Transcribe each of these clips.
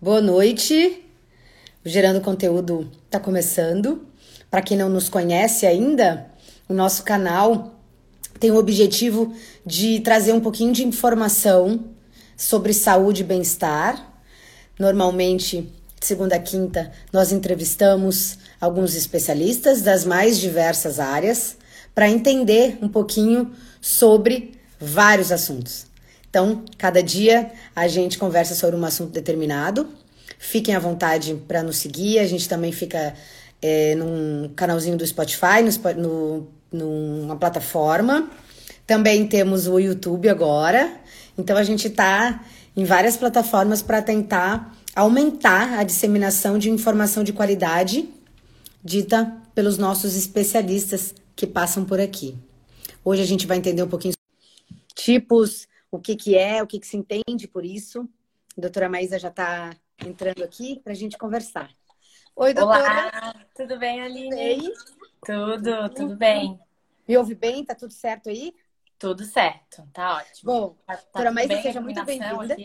Boa noite. O Gerando Conteúdo está começando. Para quem não nos conhece ainda, o nosso canal tem o objetivo de trazer um pouquinho de informação sobre saúde e bem-estar. Normalmente, segunda a quinta, nós entrevistamos alguns especialistas das mais diversas áreas para entender um pouquinho sobre vários assuntos. Então, cada dia a gente conversa sobre um assunto determinado. Fiquem à vontade para nos seguir. A gente também fica é, num canalzinho do Spotify, no, no, numa plataforma. Também temos o YouTube agora. Então, a gente está em várias plataformas para tentar aumentar a disseminação de informação de qualidade dita pelos nossos especialistas que passam por aqui. Hoje a gente vai entender um pouquinho tipos o que, que é, o que, que se entende por isso. A doutora Maísa já está entrando aqui para a gente conversar. Oi, doutora. Olá, tudo bem, Aline? Bem? Tudo, tudo bem. Me ouve bem? Tá tudo certo aí? Tudo certo, tá ótimo. Bom, tá, tá doutora Maísa, seja muito bem-vinda.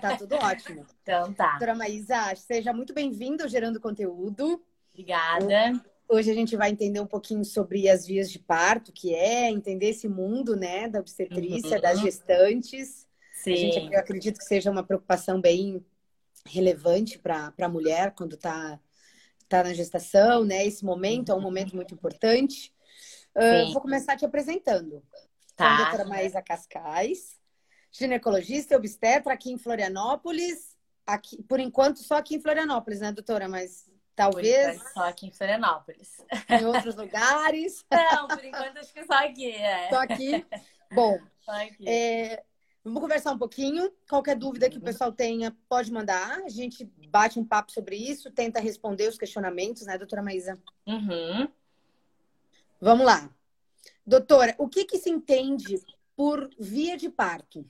Tá tudo ótimo. Então tá. Doutora Maísa, seja muito bem-vinda ao Gerando Conteúdo. Obrigada. Hoje a gente vai entender um pouquinho sobre as vias de parto, que é entender esse mundo, né, da obstetrícia, uhum. das gestantes. Sim. A gente, eu acredito que seja uma preocupação bem relevante para a mulher quando está tá na gestação, né? Esse momento é um momento muito importante. Uh, vou começar te apresentando. Tá. Sou a doutora Maísa Cascais, ginecologista e obstetra aqui em Florianópolis. Aqui, por enquanto, só aqui em Florianópolis, né, doutora? Mas Talvez. Só aqui em Florianópolis. Em outros lugares. Não, por enquanto acho que só aqui. É. Só aqui. Bom, só aqui. É, vamos conversar um pouquinho. Qualquer dúvida que o pessoal tenha, pode mandar. A gente bate um papo sobre isso, tenta responder os questionamentos, né, doutora Maísa? Uhum. Vamos lá. Doutora, o que, que se entende por via de parto?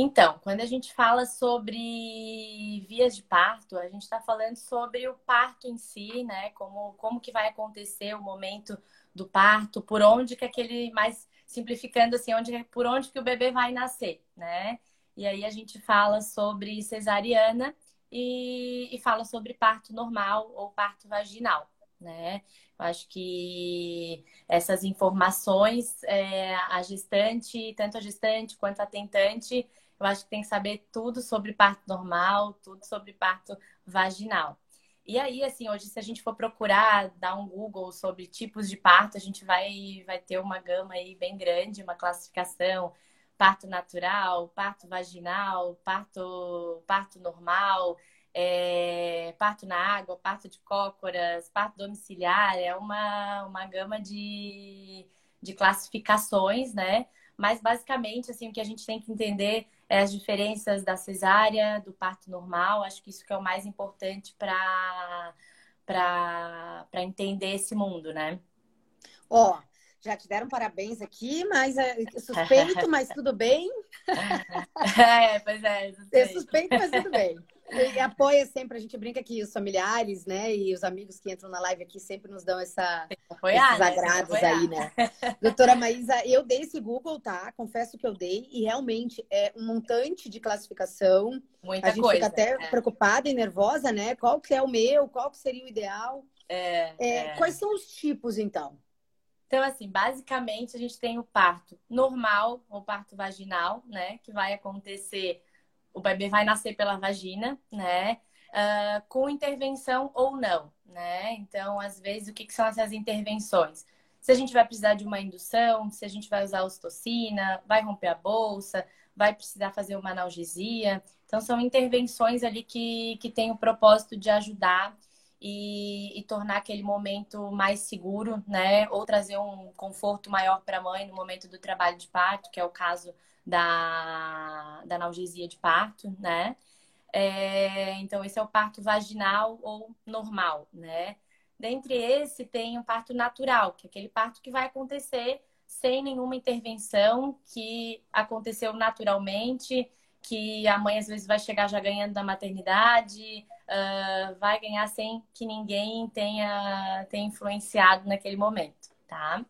Então, quando a gente fala sobre vias de parto, a gente está falando sobre o parto em si, né? Como, como que vai acontecer o momento do parto, por onde que aquele, mais simplificando assim, onde, por onde que o bebê vai nascer, né? E aí a gente fala sobre cesariana e, e fala sobre parto normal ou parto vaginal, né? Eu acho que essas informações, é, a gestante, tanto a gestante quanto a tentante, eu acho que tem que saber tudo sobre parto normal, tudo sobre parto vaginal. E aí, assim, hoje, se a gente for procurar, dar um Google sobre tipos de parto, a gente vai, vai ter uma gama aí bem grande, uma classificação. Parto natural, parto vaginal, parto, parto normal, é, parto na água, parto de cócoras, parto domiciliar, é uma, uma gama de, de classificações, né? Mas basicamente, assim, o que a gente tem que entender as diferenças da cesárea, do parto normal. Acho que isso que é o mais importante para para entender esse mundo, né? Ó, oh, já te deram parabéns aqui, mas é suspeito, mas tudo bem. é, pois é. Suspeito. É suspeito, mas tudo bem. E apoia sempre, a gente brinca que os familiares, né, e os amigos que entram na live aqui sempre nos dão essa, apoiar, esses né? agrados aí, né? Doutora Maísa, eu dei esse Google, tá? Confesso que eu dei, e realmente é um montante de classificação. Muita a gente coisa, fica até é. preocupada e nervosa, né? Qual que é o meu, qual que seria o ideal? É, é, é. Quais são os tipos, então? Então, assim, basicamente a gente tem o parto normal, ou parto vaginal, né? Que vai acontecer o bebê vai nascer pela vagina, né? Uh, com intervenção ou não, né? Então, às vezes, o que, que, são essas intervenções? Se a gente vai precisar de uma indução, se a gente vai usar ostocina, vai romper a bolsa, vai precisar fazer uma analgesia. Então, são intervenções ali que, que têm o propósito de ajudar e, e, tornar aquele momento mais seguro, né? Ou trazer um conforto maior para a mãe no momento do trabalho de parto, que é o caso da, da analgesia de parto, né? É, então, esse é o parto vaginal ou normal, né? Dentre esse, tem o parto natural, que é aquele parto que vai acontecer sem nenhuma intervenção, que aconteceu naturalmente, que a mãe às vezes vai chegar já ganhando da maternidade, uh, vai ganhar sem que ninguém tenha, tenha influenciado naquele momento, tá?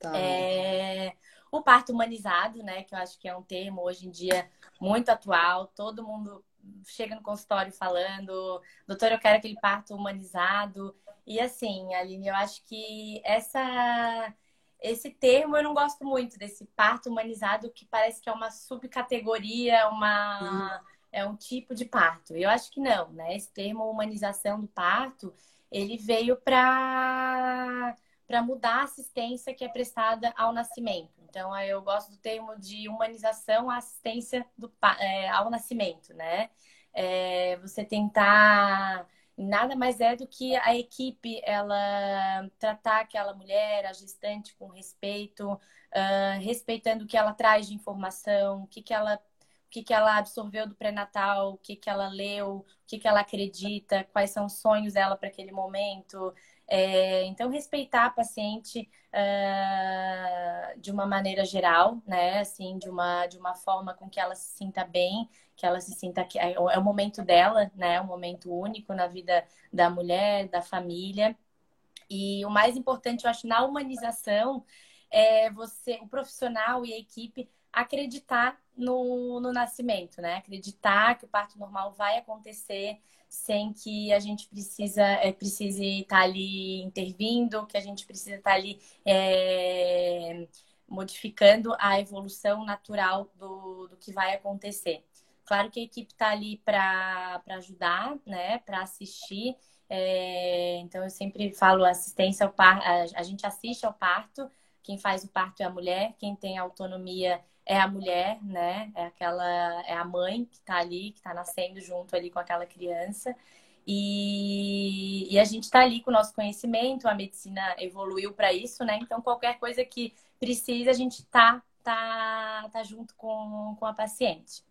tá. É... o parto humanizado, né? Que eu acho que é um termo hoje em dia muito atual. Todo mundo chega no consultório falando, doutor, eu quero aquele parto humanizado. E assim, Aline, eu acho que essa esse termo eu não gosto muito desse parto humanizado que parece que é uma subcategoria, uma uhum. é um tipo de parto. Eu acho que não, né? Esse termo humanização do parto, ele veio para para mudar a assistência que é prestada ao nascimento. Então, eu gosto do termo de humanização à assistência do, é, ao nascimento, né? É, você tentar nada mais é do que a equipe ela tratar aquela mulher, a gestante com respeito, uh, respeitando o que ela traz de informação, o que, que ela o que, que ela absorveu do pré-natal, o que, que ela leu, que, que ela acredita, quais são os sonhos dela para aquele momento. É, então, respeitar a paciente uh, de uma maneira geral, né? Assim, de uma, de uma forma com que ela se sinta bem, que ela se sinta que é, é o momento dela, né? É um momento único na vida da mulher, da família. E o mais importante, eu acho, na humanização é você, o profissional e a equipe acreditar no, no nascimento, né? Acreditar que o parto normal vai acontecer sem que a gente precisa, é, precise estar tá ali intervindo, que a gente precisa estar tá ali é, modificando a evolução natural do, do que vai acontecer. Claro que a equipe está ali para ajudar, né, para assistir. É, então, eu sempre falo assistência ao parto, a, a gente assiste ao parto, quem faz o parto é a mulher, quem tem autonomia é a mulher, né? É aquela é a mãe que está ali, que está nascendo junto ali com aquela criança. E, e a gente está ali com o nosso conhecimento, a medicina evoluiu para isso, né? Então, qualquer coisa que precisa, a gente tá, tá, tá junto com, com a paciente.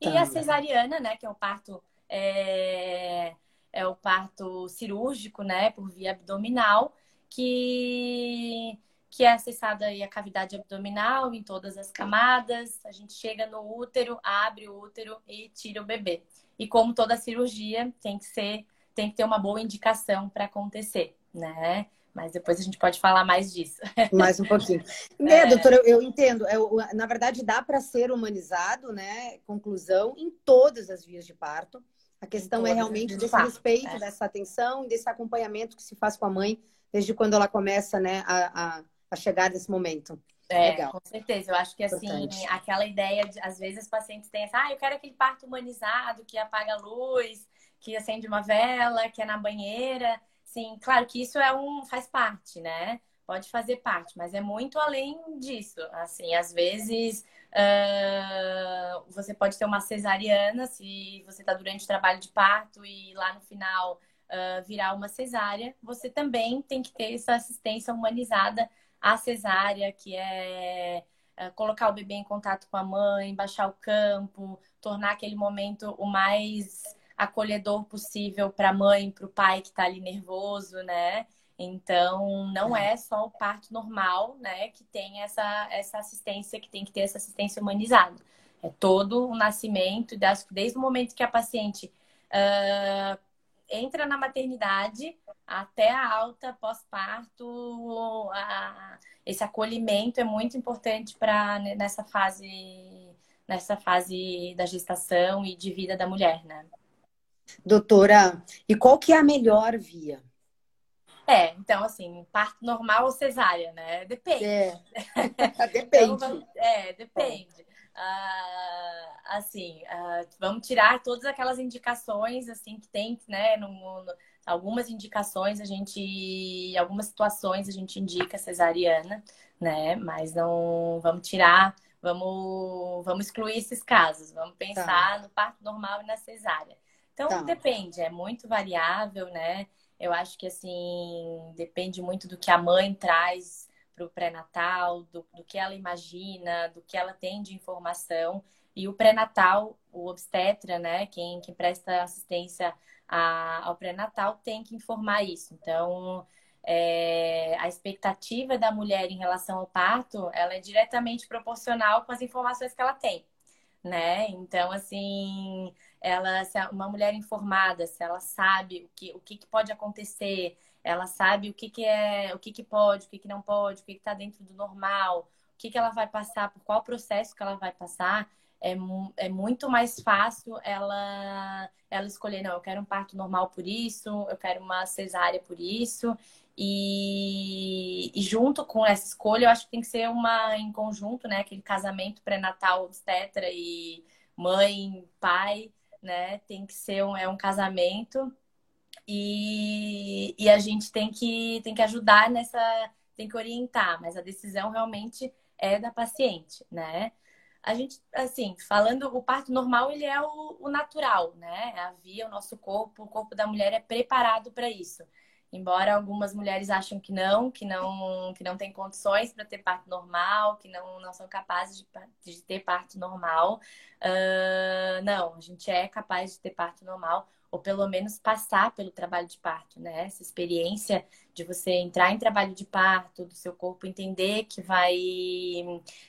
E tá. a cesariana, né? Que é o parto é, é o parto cirúrgico, né? Por via abdominal, que que é acessada aí a cavidade abdominal em todas as camadas. A gente chega no útero, abre o útero e tira o bebê. E como toda cirurgia, tem que ser, tem que ter uma boa indicação para acontecer, né? Mas depois a gente pode falar mais disso. Mais um pouquinho. É, é doutora, eu, eu entendo. Eu, na verdade, dá para ser humanizado, né? Conclusão, em todas as vias de parto. A questão é realmente desse parto, respeito, é. dessa atenção, desse acompanhamento que se faz com a mãe desde quando ela começa, né, a, a a chegar nesse momento. É, Legal. com certeza. Eu acho que assim, Importante. aquela ideia de, às vezes, os pacientes têm essa, ah, eu quero aquele parto humanizado, que apaga a luz, que acende uma vela, que é na banheira. Sim, claro que isso é um, faz parte, né? Pode fazer parte, mas é muito além disso. Assim, às vezes uh, você pode ter uma cesariana se você está durante o trabalho de parto e lá no final uh, virar uma cesárea, você também tem que ter essa assistência humanizada a cesárea, que é, é colocar o bebê em contato com a mãe, baixar o campo, tornar aquele momento o mais acolhedor possível para a mãe, para o pai que está ali nervoso, né? Então, não é só o parto normal, né, que tem essa, essa assistência, que tem que ter essa assistência humanizada. É todo o nascimento, desde o momento que a paciente uh, entra na maternidade até a alta pós-parto, esse acolhimento é muito importante para né, nessa fase nessa fase da gestação e de vida da mulher, né? Doutora, e qual que é a melhor via? É, então assim, parto normal ou cesárea, né? Depende. É. depende. então, é, depende. Uh, assim, uh, vamos tirar todas aquelas indicações assim que tem, né? No, no, algumas indicações a gente, algumas situações a gente indica cesariana, né? Mas não vamos tirar, vamos, vamos excluir esses casos. Vamos pensar tá. no parto normal e na cesárea. Então tá. depende, é muito variável, né? Eu acho que assim depende muito do que a mãe traz para o pré-natal, do, do que ela imagina, do que ela tem de informação. E o pré-natal, o obstetra, né, quem, quem presta assistência a, ao pré-natal, tem que informar isso. Então, é, a expectativa da mulher em relação ao parto, ela é diretamente proporcional com as informações que ela tem, né? Então, assim, ela, se uma mulher informada, se ela sabe o que, o que, que pode acontecer, ela sabe o que, que é, o que, que pode, o que, que não pode, o que está dentro do normal, o que, que ela vai passar, por qual processo que ela vai passar, é, é muito mais fácil ela, ela escolher, não, eu quero um parto normal por isso, eu quero uma cesárea por isso. E, e, junto com essa escolha, eu acho que tem que ser uma em conjunto, né? Aquele casamento pré-natal obstetra e mãe, pai, né? Tem que ser um, é um casamento e, e a gente tem que, tem que ajudar nessa, tem que orientar, mas a decisão realmente é da paciente, né? A gente, assim, falando, o parto normal, ele é o, o natural, né? A via, o nosso corpo, o corpo da mulher é preparado para isso. Embora algumas mulheres acham que não, que não, que não tem condições para ter parto normal, que não, não são capazes de, de ter parto normal. Uh, não, a gente é capaz de ter parto normal ou pelo menos passar pelo trabalho de parto, né? Essa experiência de você entrar em trabalho de parto, do seu corpo entender que vai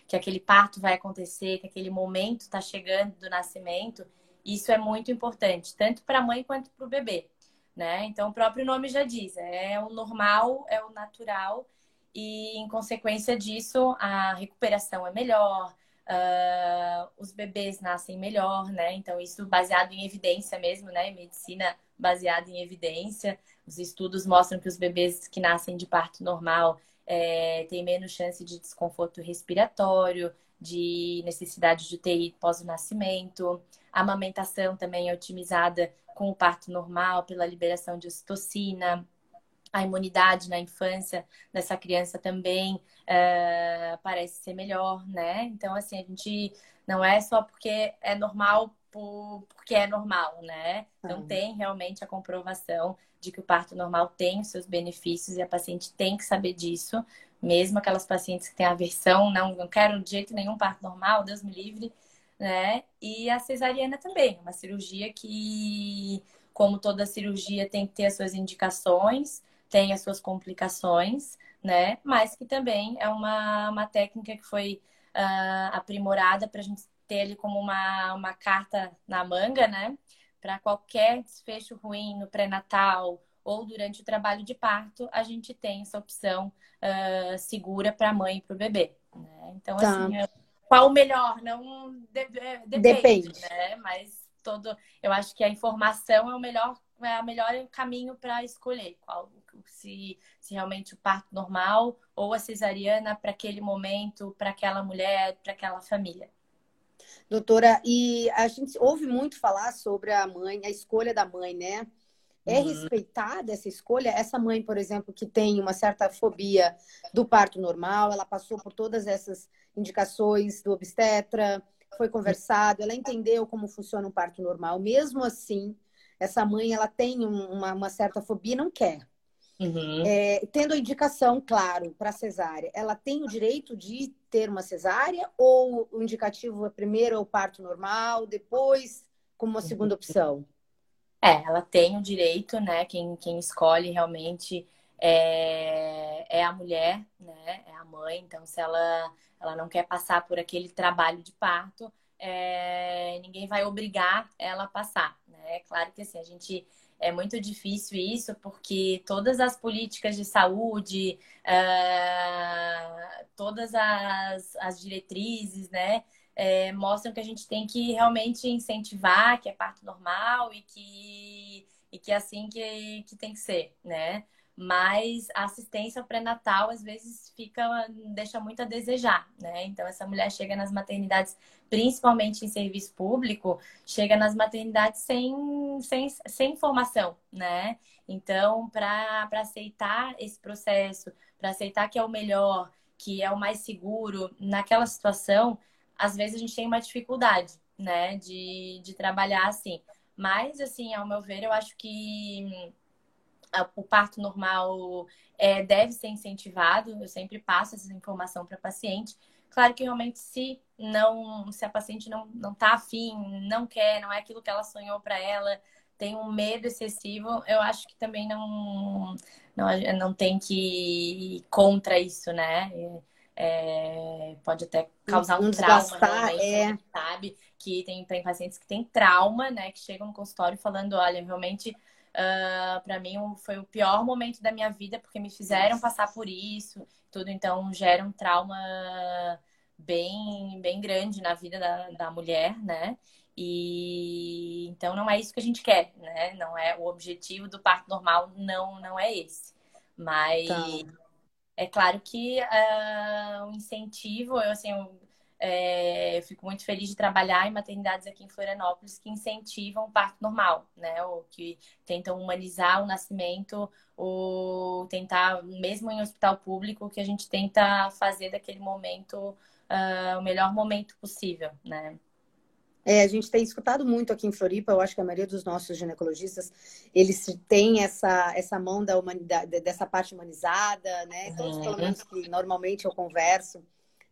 que aquele parto vai acontecer, que aquele momento está chegando do nascimento, isso é muito importante, tanto para a mãe quanto para o bebê, né? Então o próprio nome já diz, é o normal, é o natural e em consequência disso a recuperação é melhor, Uh, os bebês nascem melhor, né? Então, isso baseado em evidência mesmo, né? Medicina baseada em evidência. Os estudos mostram que os bebês que nascem de parto normal é, têm menos chance de desconforto respiratório, de necessidade de UTI pós o nascimento. A amamentação também é otimizada com o parto normal, pela liberação de ocitocina a imunidade na infância dessa criança também uh, parece ser melhor, né? Então, assim, a gente não é só porque é normal por, porque é normal, né? Então, uhum. tem realmente a comprovação de que o parto normal tem os seus benefícios e a paciente tem que saber disso, mesmo aquelas pacientes que têm aversão, não, não quero de jeito nenhum parto normal, Deus me livre, né? E a cesariana também, uma cirurgia que, como toda cirurgia, tem que ter as suas indicações, tem as suas complicações, né? Mas que também é uma, uma técnica que foi uh, aprimorada para a gente ter ele como uma, uma carta na manga, né? Para qualquer desfecho ruim no pré-natal ou durante o trabalho de parto, a gente tem essa opção uh, segura para a mãe e para o bebê. Né? Então, tá. assim, qual o melhor? Não de, depende, depende, né? Mas todo, eu acho que a informação é o melhor, é o melhor caminho para escolher qual se, se realmente o parto normal ou a cesariana para aquele momento, para aquela mulher, para aquela família. Doutora, e a gente ouve muito falar sobre a mãe, a escolha da mãe, né? É uhum. respeitada essa escolha? Essa mãe, por exemplo, que tem uma certa fobia do parto normal, ela passou por todas essas indicações do obstetra, foi conversado, ela entendeu como funciona um parto normal. Mesmo assim, essa mãe ela tem uma, uma certa fobia e não quer. Uhum. É, tendo a indicação, claro, para cesárea, ela tem o direito de ter uma cesárea ou o indicativo é primeiro é o parto normal, depois como uma segunda opção? É, ela tem o direito, né? Quem, quem escolhe realmente é, é a mulher, né? É a mãe. Então, se ela, ela não quer passar por aquele trabalho de parto, é, ninguém vai obrigar ela a passar, né? Claro que assim, a gente é muito difícil isso, porque todas as políticas de saúde, uh, todas as, as diretrizes, né, é, mostram que a gente tem que realmente incentivar que é parto normal e que, e que é assim que, que tem que ser, né? Mas a assistência pré-natal às vezes fica deixa muito a desejar, né? Então essa mulher chega nas maternidades, principalmente em serviço público, chega nas maternidades sem, sem, sem informação, né? Então, para aceitar esse processo, para aceitar que é o melhor, que é o mais seguro, naquela situação, às vezes a gente tem uma dificuldade, né, de, de trabalhar assim. Mas, assim, ao meu ver, eu acho que o parto normal é, deve ser incentivado. Eu sempre passo essa informação para a paciente. Claro que realmente se não, se a paciente não não está afim, não quer, não é aquilo que ela sonhou para ela, tem um medo excessivo, eu acho que também não não, não tem que ir contra isso, né? É, pode até causar um trauma, é. sabe? Que tem, tem pacientes que têm trauma, né? Que chegam no consultório falando, olha, realmente uh, para mim foi o pior momento da minha vida, porque me fizeram passar por isso, tudo, então gera um trauma bem, bem grande na vida da, da mulher, né? E então não é isso que a gente quer, né? Não é o objetivo do parto normal, não, não é esse. Mas tá. é claro que uh, o incentivo, eu assim, eu, é, eu fico muito feliz de trabalhar em maternidades aqui em Florianópolis que incentivam o parto normal, né? Ou que tentam humanizar o nascimento, ou tentar, mesmo em hospital público, que a gente tenta fazer daquele momento uh, o melhor momento possível, né? É, a gente tem escutado muito aqui em Floripa, eu acho que a maioria dos nossos ginecologistas, eles têm essa, essa mão da humanidade, dessa parte humanizada, né? Todos, pelo uhum. menos que normalmente eu converso,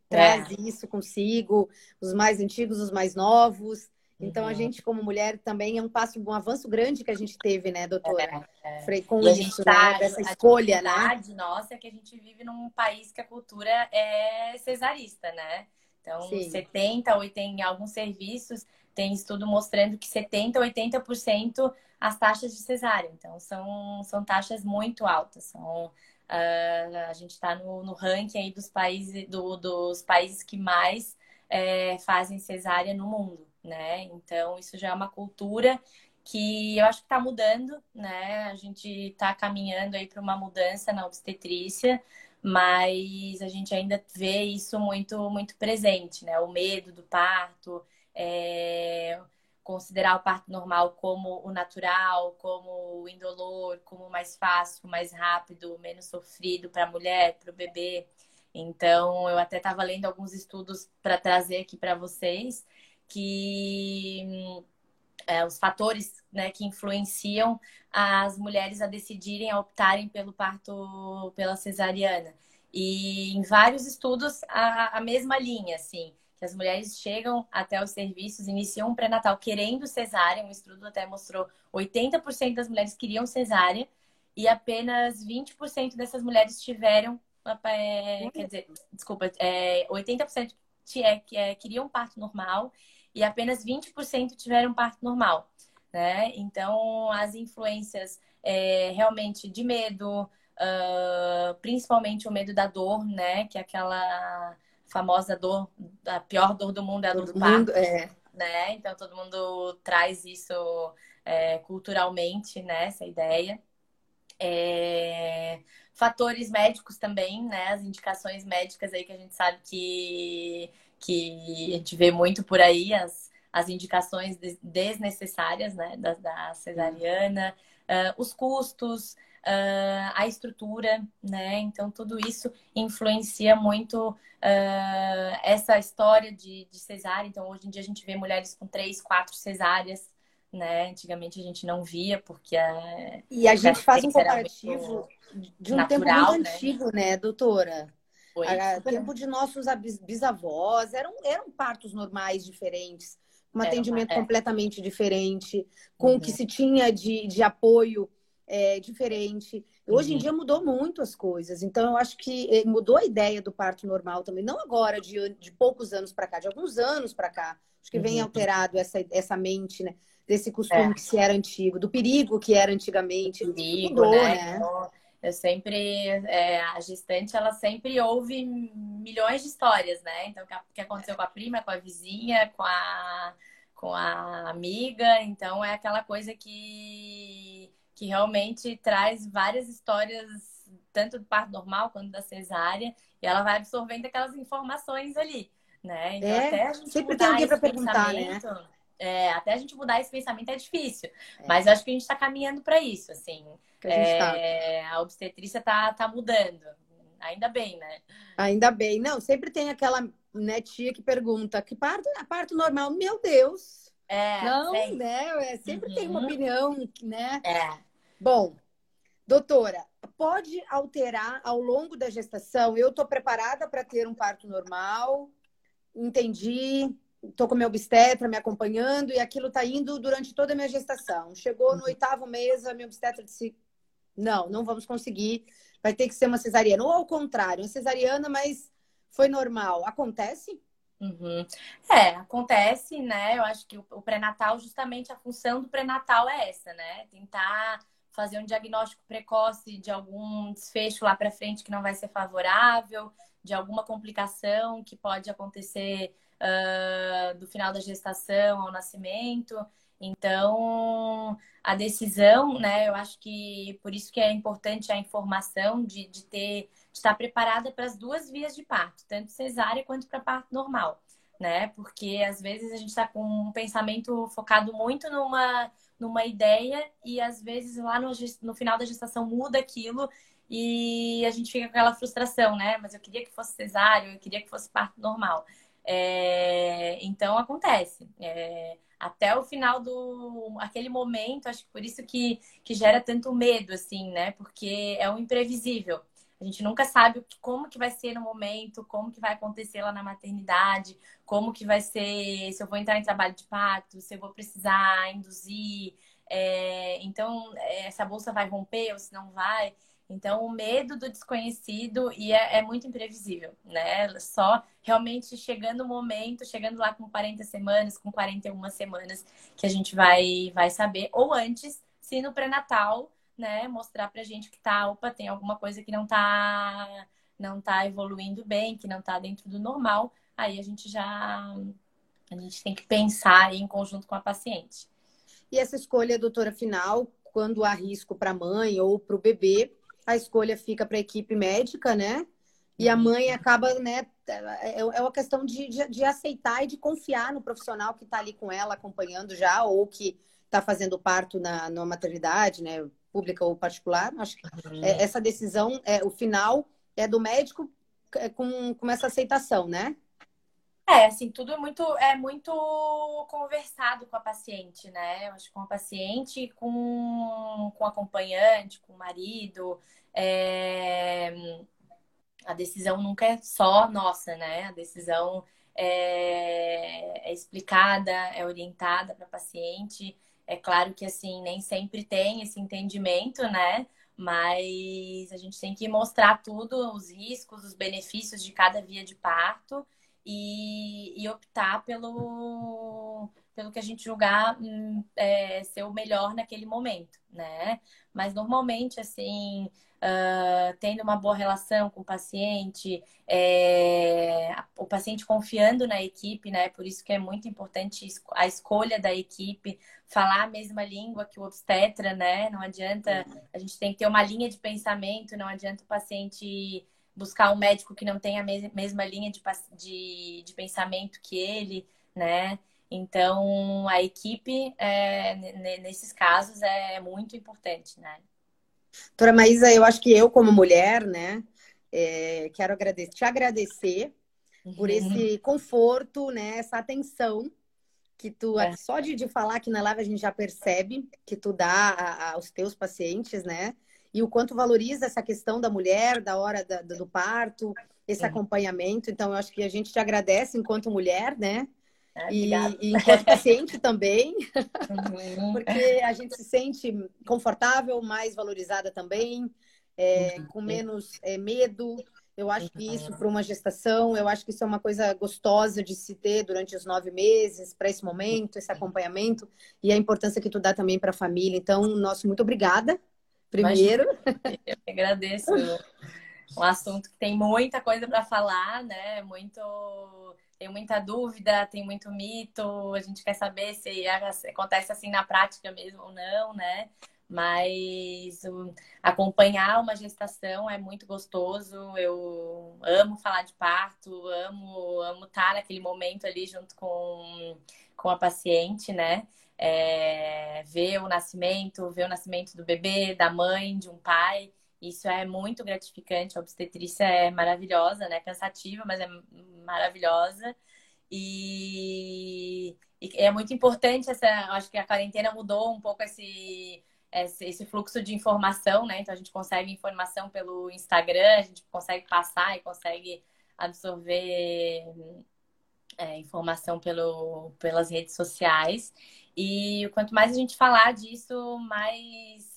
traz é. isso consigo, os mais antigos, os mais novos. Então, uhum. a gente, como mulher, também é um passo, um avanço grande que a gente teve, né, doutora? É, é. Com e isso, tá, né? Dessa escolha, né? nossa é que a gente vive num país que a cultura é cesarista, né? Então, Sim. 70, 80, em alguns serviços, tem estudo mostrando que 70, 80% as taxas de cesárea. Então, são, são taxas muito altas. São Uh, a gente está no, no, ranking aí dos países, do, dos países que mais é, fazem cesárea no mundo, né? Então, isso já é uma cultura que eu acho que está mudando, né? A gente está caminhando aí para uma mudança na obstetrícia, mas a gente ainda vê isso muito, muito presente, né? O medo do parto, é, considerar o parto normal como o natural, como o indolor, como mais fácil, mais rápido, menos sofrido para a mulher, para o bebê. Então, eu até estava lendo alguns estudos para trazer aqui para vocês que é, os fatores né, que influenciam as mulheres a decidirem, a optarem pelo parto pela cesariana. E em vários estudos, a, a mesma linha, assim que as mulheres chegam até os serviços, iniciam um pré-natal querendo cesárea, um estudo até mostrou 80% das mulheres queriam cesárea e apenas 20% dessas mulheres tiveram, é, quer dizer, desculpa, é, 80% é, é, queriam parto normal e apenas 20% tiveram parto normal, né? Então, as influências é, realmente de medo, uh, principalmente o medo da dor, né? Que é aquela famosa dor, a pior dor do mundo é a dor do parto. É. Né? Então todo mundo traz isso é, culturalmente, né? Essa ideia. É... Fatores médicos também, né? As indicações médicas aí que a gente sabe que, que a gente vê muito por aí, as, as indicações desnecessárias, né? Da, da cesariana, uh, os custos, uh, a estrutura, né? Então, tudo isso influencia muito uh, essa história de, de cesárea. Então, hoje em dia a gente vê mulheres com três, quatro cesáreas, né? Antigamente a gente não via, porque a. E a gente faz um comparativo de um natural, tempo muito né? antigo, né, doutora? Foi. A, tempo de nossos bisavós, eram, eram partos normais diferentes, um atendimento é. completamente diferente, com uhum. o que se tinha de, de apoio é, diferente. Hoje uhum. em dia mudou muito as coisas, então eu acho que eh, mudou a ideia do parto normal também, não agora, de, de poucos anos para cá, de alguns anos para cá. Acho que uhum. vem alterado essa, essa mente, né? Desse costume é. que se era antigo, do perigo que era antigamente. Perigo, mudou, né? né? Então, eu sempre, é, a gestante, ela sempre ouve milhões de histórias, né? Então, o que aconteceu com a prima, com a vizinha, com a, com a amiga. Então, é aquela coisa que que realmente traz várias histórias, tanto do parto normal quanto da cesárea, e ela vai absorvendo aquelas informações ali, né? Então, é, até a gente sempre tem alguém para perguntar, né? É, até a gente mudar esse pensamento é difícil, é. mas eu acho que a gente está caminhando para isso, assim. A, é, tá. a obstetrícia tá, tá mudando, ainda bem, né? Ainda bem. Não, sempre tem aquela né, tia que pergunta, que parto, parto normal? Meu Deus! É, não, sempre. né? É, sempre uhum. tem uma uhum. opinião, né? É. Bom, doutora, pode alterar ao longo da gestação? Eu estou preparada para ter um parto normal, entendi, estou com meu obstetra me acompanhando e aquilo está indo durante toda a minha gestação. Chegou no uhum. oitavo mês, a minha obstetra disse: não, não vamos conseguir, vai ter que ser uma cesariana. Ou ao contrário, uma cesariana, mas foi normal. Acontece? Uhum. É, acontece, né? Eu acho que o pré-natal, justamente a função do pré-natal é essa, né? Tentar fazer um diagnóstico precoce de algum desfecho lá para frente que não vai ser favorável, de alguma complicação que pode acontecer uh, do final da gestação ao nascimento. Então, a decisão, né? Eu acho que por isso que é importante a informação de, de ter estar preparada para as duas vias de parto, tanto cesárea quanto para parto normal, né? Porque às vezes a gente está com um pensamento focado muito numa, numa ideia e às vezes lá no, no final da gestação muda aquilo e a gente fica com aquela frustração, né? Mas eu queria que fosse cesárea, eu queria que fosse parto normal. É, então acontece. É, até o final do aquele momento, acho que por isso que, que gera tanto medo, assim, né? Porque é o imprevisível. A gente nunca sabe como que vai ser no momento, como que vai acontecer lá na maternidade, como que vai ser, se eu vou entrar em trabalho de parto, se eu vou precisar induzir. É, então, essa bolsa vai romper ou se não vai. Então, o medo do desconhecido e é, é, muito imprevisível, né? Só realmente chegando o momento, chegando lá com 40 semanas, com 41 semanas, que a gente vai, vai saber. Ou antes, se no pré-natal né, mostrar pra gente que tá, opa, tem alguma coisa que não tá não tá evoluindo bem, que não tá dentro do normal, aí a gente já a gente tem que pensar em conjunto com a paciente. E essa escolha, doutora, final, quando há risco para a mãe ou para o bebê, a escolha fica para a equipe médica, né? E a mãe acaba, né? É, é uma questão de, de, de aceitar e de confiar no profissional que está ali com ela, acompanhando já, ou que está fazendo parto na, na maternidade, né? Pública ou particular. Acho que uhum. é, essa decisão, é, o final é do médico é, com, com essa aceitação, né? É, assim, tudo é muito, é muito conversado com a paciente, né? Eu acho com a paciente, com, com o acompanhante, com o marido. É... A decisão nunca é só nossa, né? A decisão é, é explicada, é orientada para a paciente. É claro que assim, nem sempre tem esse entendimento, né? Mas a gente tem que mostrar tudo, os riscos, os benefícios de cada via de parto e, e optar pelo, pelo que a gente julgar hum, é, ser o melhor naquele momento, né? Mas normalmente, assim, uh, tendo uma boa relação com o paciente, é, o paciente confiando na equipe, né? Por isso que é muito importante a escolha da equipe, falar a mesma língua que o obstetra, né? Não adianta, a gente tem que ter uma linha de pensamento, não adianta o paciente buscar um médico que não tenha a mesma linha de, de, de pensamento que ele, né? Então, a equipe, é, nesses casos, é muito importante, né? Doutora Maísa, eu acho que eu, como mulher, né, é, quero agradecer, te agradecer uhum. por esse conforto, né, essa atenção que tu, é. só de, de falar aqui na live, a gente já percebe que tu dá a, a, aos teus pacientes, né? E o quanto valoriza essa questão da mulher, da hora da, do parto, esse acompanhamento. Então, eu acho que a gente te agradece enquanto mulher, né? É, e, e, enquanto paciente também, uhum. porque a gente se sente confortável, mais valorizada também, é, uhum. com menos é, medo. Eu acho que isso, para uma gestação, eu acho que isso é uma coisa gostosa de se ter durante os nove meses, para esse momento, esse acompanhamento, e a importância que tu dá também para a família. Então, nosso muito obrigada, primeiro. Eu que agradeço. Um assunto que tem muita coisa para falar, né? Muito tem muita dúvida, tem muito mito, a gente quer saber se acontece assim na prática mesmo ou não, né? Mas um, acompanhar uma gestação é muito gostoso. Eu amo falar de parto, amo, amo estar naquele momento ali junto com, com a paciente, né? É, ver o nascimento, ver o nascimento do bebê, da mãe, de um pai. Isso é muito gratificante. A obstetrícia é maravilhosa, né? Cansativa, mas é maravilhosa. E, e é muito importante essa. Acho que a quarentena mudou um pouco esse, esse, esse, fluxo de informação, né? Então a gente consegue informação pelo Instagram, a gente consegue passar e consegue absorver é, informação pelo, pelas redes sociais. E quanto mais a gente falar disso, mais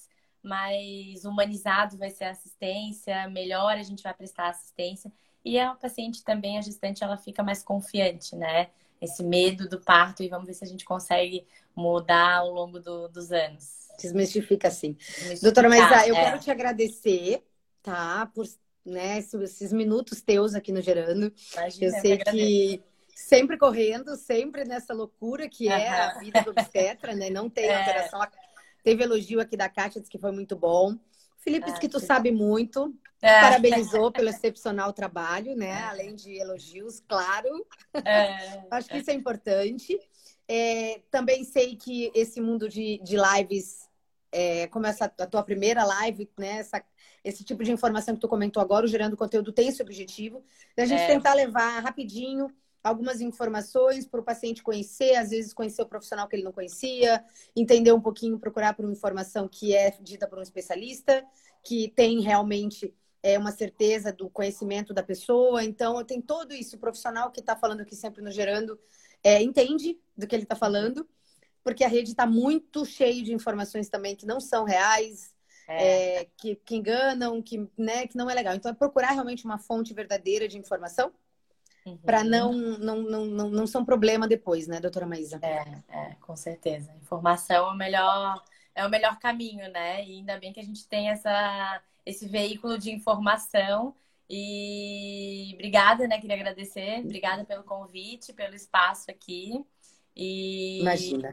mais humanizado vai ser a assistência, melhor a gente vai prestar assistência. E a paciente também, a gestante, ela fica mais confiante, né? Esse medo do parto e vamos ver se a gente consegue mudar ao longo do, dos anos. Desmistifica, sim. Doutora Maisa, eu é. quero te agradecer, tá? Por né, esses minutos teus aqui no Gerando. Imagina, eu sei que sempre correndo, sempre nessa loucura que é a vida do obstetra, né? Não tem é. alteração. Teve elogio aqui da Kátia, disse que foi muito bom. Felipe disse que tu sabe muito. É. Parabenizou pelo excepcional trabalho, né? É. Além de elogios, claro. É. Acho que isso é importante. É, também sei que esse mundo de, de lives, é, como essa a tua primeira live, né? Essa, esse tipo de informação que tu comentou agora, o Gerando Conteúdo tem esse objetivo, da gente é. tentar levar rapidinho algumas informações para o paciente conhecer, às vezes conhecer o profissional que ele não conhecia, entender um pouquinho, procurar por uma informação que é dita por um especialista, que tem realmente é, uma certeza do conhecimento da pessoa. Então, tem todo isso. O profissional que está falando aqui sempre no Gerando é, entende do que ele está falando, porque a rede está muito cheia de informações também que não são reais, é. É, que, que enganam, que, né, que não é legal. Então, é procurar realmente uma fonte verdadeira de informação Uhum. Para não, não, não, não, não ser um problema depois, né, doutora Maísa? É, é, com certeza. Informação é o melhor, é o melhor caminho, né? E ainda bem que a gente tem essa, esse veículo de informação. E obrigada, né? Queria agradecer. Obrigada pelo convite, pelo espaço aqui. E, Imagina.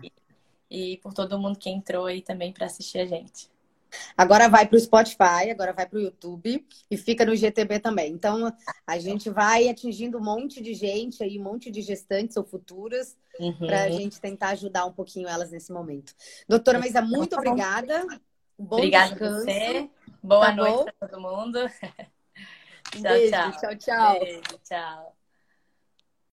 E, e por todo mundo que entrou aí também para assistir a gente. Agora vai para o Spotify, agora vai para o YouTube e fica no GTB também. Então, a gente vai atingindo um monte de gente aí, um monte de gestantes ou futuras, uhum. para a gente tentar ajudar um pouquinho elas nesse momento. Doutora Maisa, muito tá obrigada. Bom obrigada descanso. você. Boa tá noite para todo mundo. tchau, Beijo, tchau. Tchau, tchau. Beijo, tchau.